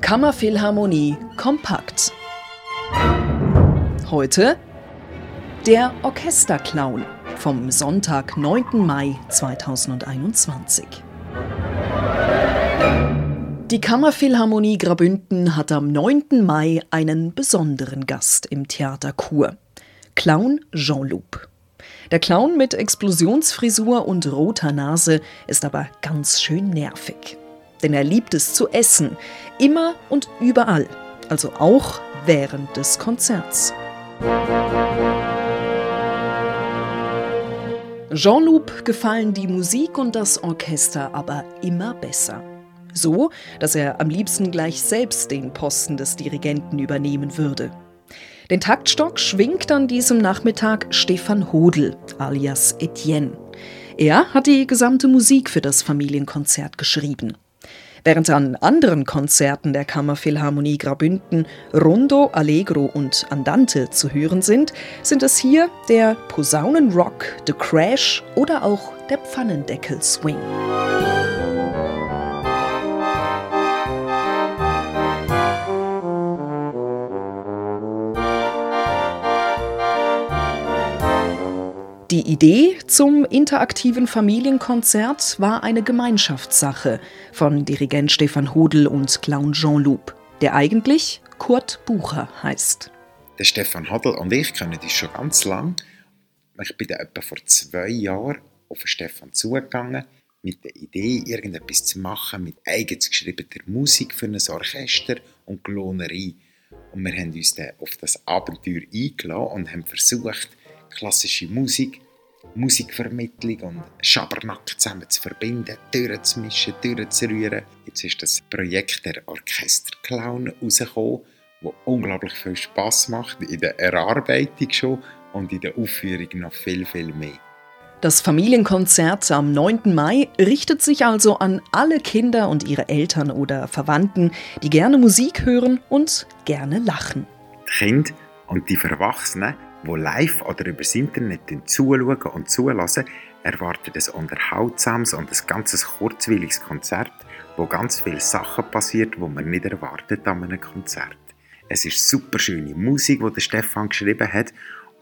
Kammerphilharmonie kompakt. Heute der Orchesterclown vom Sonntag, 9. Mai 2021. Die Kammerphilharmonie Grabünden hat am 9. Mai einen besonderen Gast im Theater Chur. Clown Jean-Loup. Der Clown mit Explosionsfrisur und roter Nase ist aber ganz schön nervig. Denn er liebt es zu essen, immer und überall, also auch während des Konzerts. Jean-Loup gefallen die Musik und das Orchester aber immer besser. So, dass er am liebsten gleich selbst den Posten des Dirigenten übernehmen würde. Den Taktstock schwingt an diesem Nachmittag Stefan Hodel alias Etienne. Er hat die gesamte Musik für das Familienkonzert geschrieben. Während an anderen Konzerten der Kammerphilharmonie Grabünden Rondo, Allegro und Andante zu hören sind, sind es hier der Posaunenrock, The Crash oder auch der Pfannendeckel Die Idee zum interaktiven Familienkonzert war eine Gemeinschaftssache von Dirigent Stefan Hodel und Clown Jean Loup, der eigentlich Kurt Bucher heißt. Der Stefan Hodel und ich kennen uns schon ganz lang. Ich bin etwa vor zwei Jahren auf Stefan zugegangen mit der Idee, irgendetwas zu machen mit eigens geschriebener Musik für ein Orchester und Lohnerei. Und wir haben uns dann auf das Abenteuer eingeladen und haben versucht, klassische Musik, Musikvermittlung und Schabernack zusammen zu verbinden, Türen zu mischen, Türen zu rühren. Jetzt ist das Projekt der Orchesterclown rausgekommen, das unglaublich viel Spass macht, in der Erarbeitung schon und in der Aufführung noch viel, viel mehr. Das Familienkonzert am 9. Mai richtet sich also an alle Kinder und ihre Eltern oder Verwandten, die gerne Musik hören und gerne lachen. Die Kinder und die Erwachsenen die live oder über das Internet zuschauen und zulassen, erwarten ein unterhaltsames und ein ganz kurzweiliges Konzert, wo ganz viele Sachen passiert, die man nicht erwartet an einem Konzert. Es ist super schöne Musik, die der Stefan geschrieben hat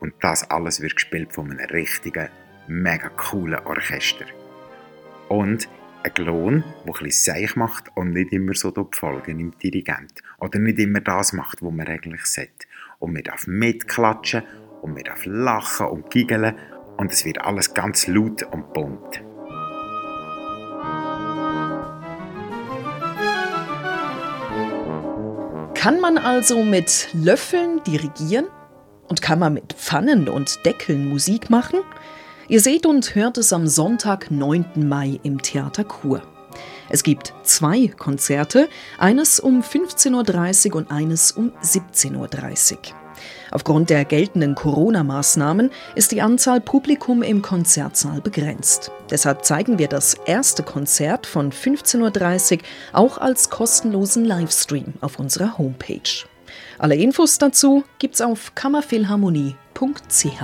und das alles wird gespielt von einem richtigen, mega coolen Orchester. Und ein Klon, der ein bisschen seich macht und nicht immer so folgen im Dirigent. Oder nicht immer das macht, was man eigentlich sollte. Und man darf mitklatschen und wir darf lachen und giggeln und es wird alles ganz laut und bunt. Kann man also mit Löffeln dirigieren? Und kann man mit Pfannen und Deckeln Musik machen? Ihr seht und hört es am Sonntag, 9. Mai im Theater Chur. Es gibt zwei Konzerte, eines um 15.30 Uhr und eines um 17.30 Uhr. Aufgrund der geltenden Corona-Maßnahmen ist die Anzahl Publikum im Konzertsaal begrenzt. Deshalb zeigen wir das erste Konzert von 15.30 Uhr auch als kostenlosen Livestream auf unserer Homepage. Alle Infos dazu gibt's auf kammerphilharmonie.ch.